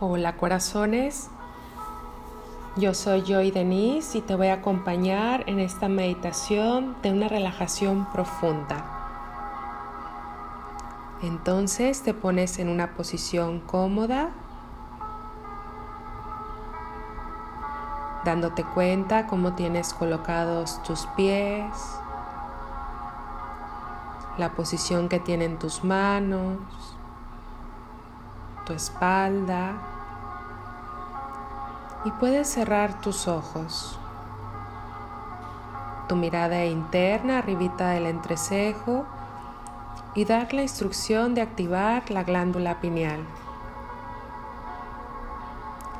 Hola corazones, yo soy Joy Denise y te voy a acompañar en esta meditación de una relajación profunda. Entonces te pones en una posición cómoda, dándote cuenta cómo tienes colocados tus pies, la posición que tienen tus manos, tu espalda y puedes cerrar tus ojos. Tu mirada interna arribita del entrecejo y dar la instrucción de activar la glándula pineal.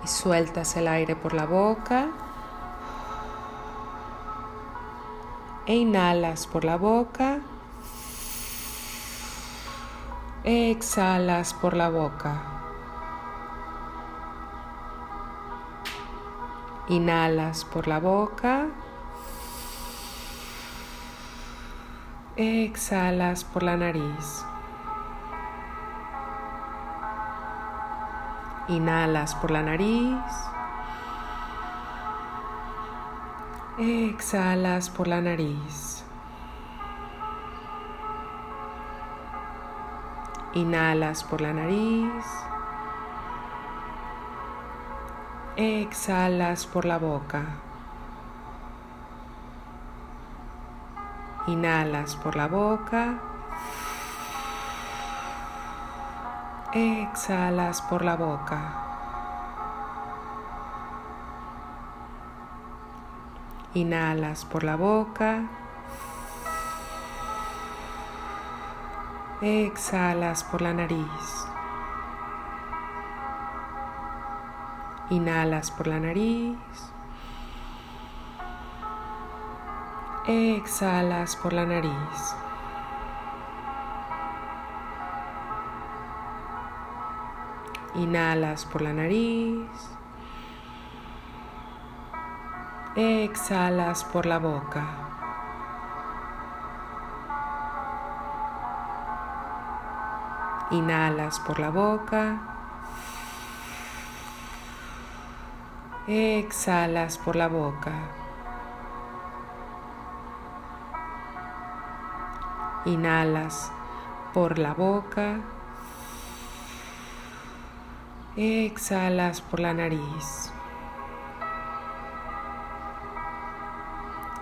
Y sueltas el aire por la boca e inhalas por la boca. Exhalas por la boca. Inhalas por la boca. Exhalas por la nariz. Inhalas por la nariz. Exhalas por la nariz. Inhalas por la nariz. Exhalas por la boca. Inhalas por la boca. Exhalas por la boca. Inhalas por la boca. Exhalas por la nariz. Inhalas por la nariz. Exhalas por la nariz. Inhalas por la nariz. Exhalas por la boca. Inhalas por la boca. Exhalas por la boca. Inhalas por la boca. Exhalas por la nariz.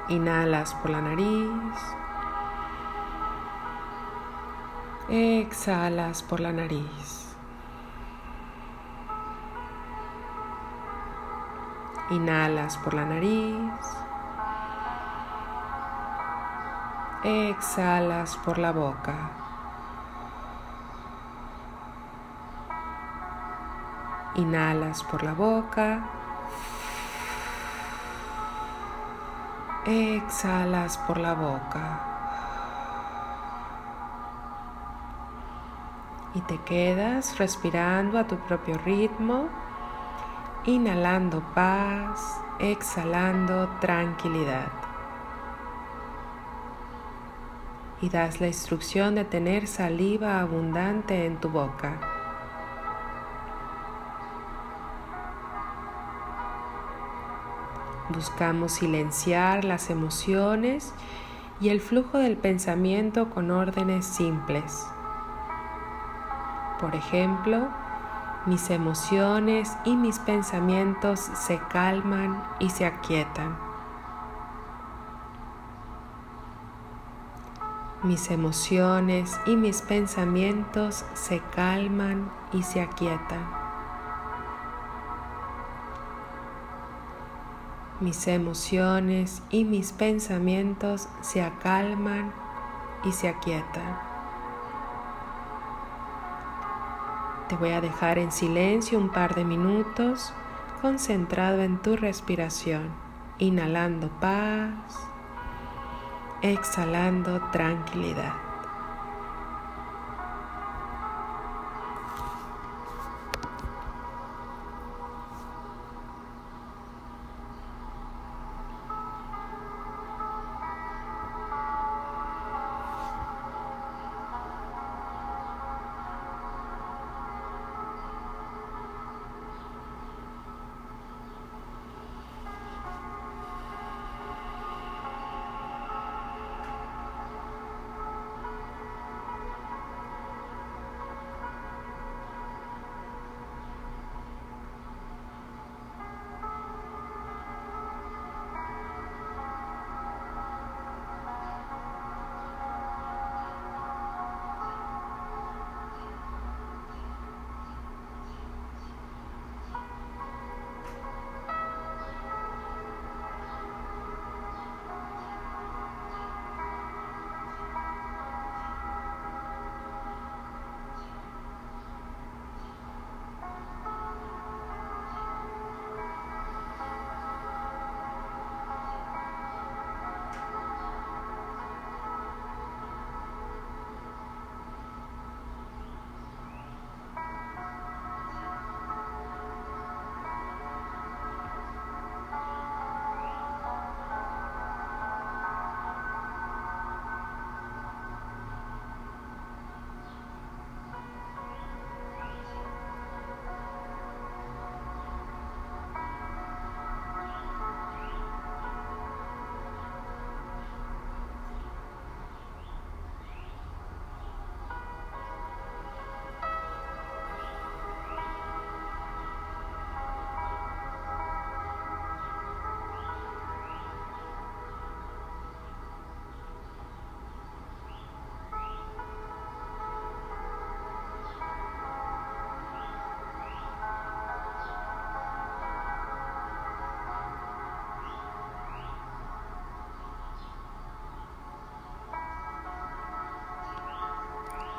Inhalas por la nariz. Exhalas por la nariz. Inhalas por la nariz. Exhalas por la boca. Inhalas por la boca. Exhalas por la boca. Y te quedas respirando a tu propio ritmo inhalando paz, exhalando tranquilidad. Y das la instrucción de tener saliva abundante en tu boca. Buscamos silenciar las emociones y el flujo del pensamiento con órdenes simples. Por ejemplo, mis emociones y mis pensamientos se calman y se aquietan. Mis emociones y mis pensamientos se calman y se aquietan. Mis emociones y mis pensamientos se acalman y se aquietan. Te voy a dejar en silencio un par de minutos concentrado en tu respiración, inhalando paz, exhalando tranquilidad.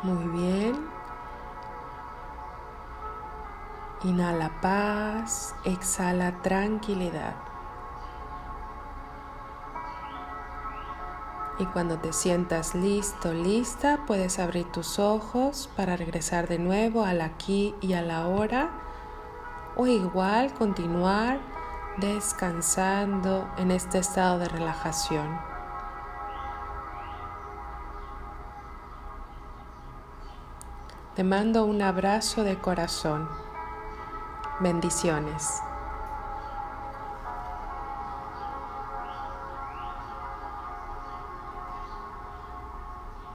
Muy bien. Inhala paz, exhala tranquilidad. Y cuando te sientas listo, lista, puedes abrir tus ojos para regresar de nuevo al aquí y a la hora o igual continuar descansando en este estado de relajación. Te mando un abrazo de corazón. Bendiciones.